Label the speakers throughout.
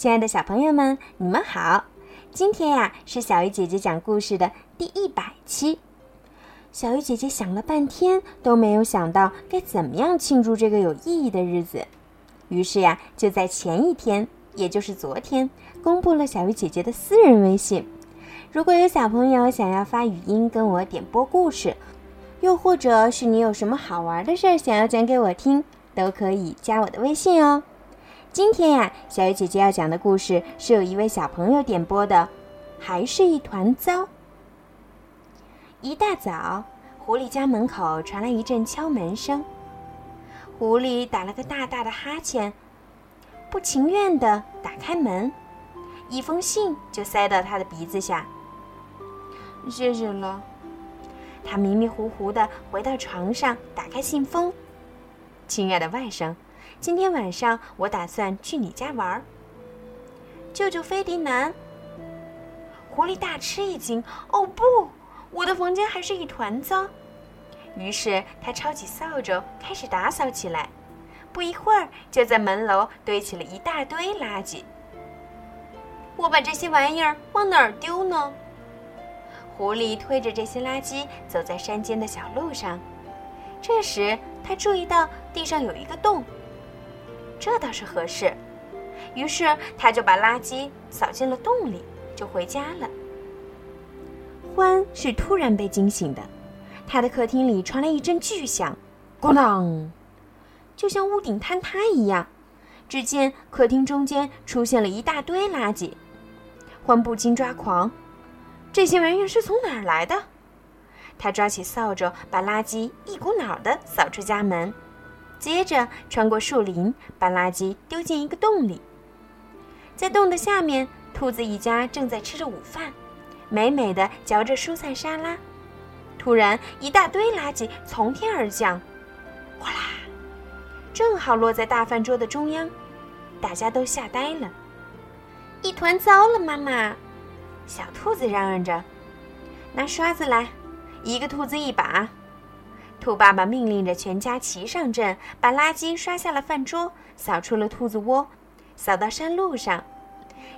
Speaker 1: 亲爱的小朋友们，你们好！今天呀是小鱼姐姐讲故事的第一百期。小鱼姐姐想了半天都没有想到该怎么样庆祝这个有意义的日子，于是呀就在前一天，也就是昨天，公布了小鱼姐姐的私人微信。如果有小朋友想要发语音跟我点播故事，又或者是你有什么好玩的事儿想要讲给我听，都可以加我的微信哦。今天呀，小鱼姐姐要讲的故事是有一位小朋友点播的，还是一团糟。一大早，狐狸家门口传来一阵敲门声。狐狸打了个大大的哈欠，不情愿地打开门，一封信就塞到他的鼻子下。谢谢了。他迷迷糊糊地回到床上，打开信封。亲爱的外甥。今天晚上我打算去你家玩儿。舅舅费迪南，狐狸大吃一惊：“哦不，我的房间还是一团糟。”于是他抄起扫帚开始打扫起来。不一会儿，就在门楼堆起了一大堆垃圾。我把这些玩意儿往哪儿丢呢？狐狸推着这些垃圾走在山间的小路上。这时，他注意到地上有一个洞。这倒是合适，于是他就把垃圾扫进了洞里，就回家了。欢是突然被惊醒的，他的客厅里传来一阵巨响，咣当，就像屋顶坍塌一样。只见客厅中间出现了一大堆垃圾，欢不禁抓狂，这些玩意儿是从哪儿来的？他抓起扫帚，把垃圾一股脑的扫出家门。接着穿过树林，把垃圾丢进一个洞里。在洞的下面，兔子一家正在吃着午饭，美美的嚼着蔬菜沙拉。突然，一大堆垃圾从天而降，哗啦，正好落在大饭桌的中央。大家都吓呆了，一团糟了！妈妈，小兔子嚷嚷着：“拿刷子来，一个兔子一把。”兔爸爸命令着全家齐上阵，把垃圾刷下了饭桌，扫出了兔子窝，扫到山路上，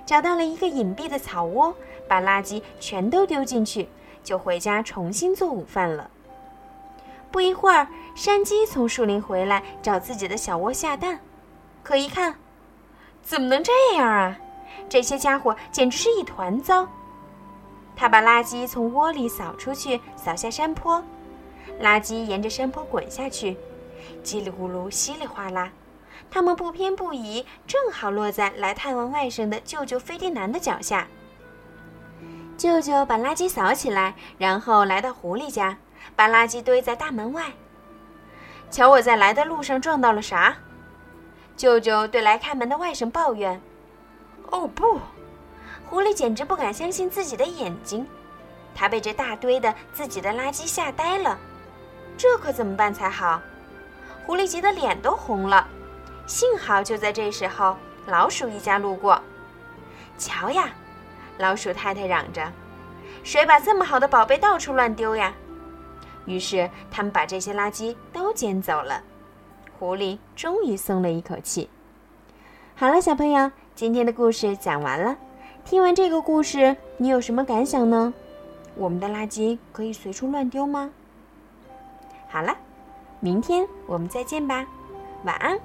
Speaker 1: 找到了一个隐蔽的草窝，把垃圾全都丢进去，就回家重新做午饭了。不一会儿，山鸡从树林回来，找自己的小窝下蛋，可一看，怎么能这样啊？这些家伙简直是一团糟。他把垃圾从窝里扫出去，扫下山坡。垃圾沿着山坡滚下去，叽里咕噜，稀里哗啦。它们不偏不倚，正好落在来探望外甥的舅舅费迪南的脚下。舅舅把垃圾扫起来，然后来到狐狸家，把垃圾堆在大门外。瞧我在来的路上撞到了啥？舅舅对来开门的外甥抱怨：“哦不！”狐狸简直不敢相信自己的眼睛，他被这大堆的自己的垃圾吓呆了。这可怎么办才好？狐狸急得脸都红了。幸好就在这时候，老鼠一家路过。瞧呀，老鼠太太嚷着：“谁把这么好的宝贝到处乱丢呀？”于是他们把这些垃圾都捡走了。狐狸终于松了一口气。好了，小朋友，今天的故事讲完了。听完这个故事，你有什么感想呢？我们的垃圾可以随处乱丢吗？好了，明天我们再见吧，晚安。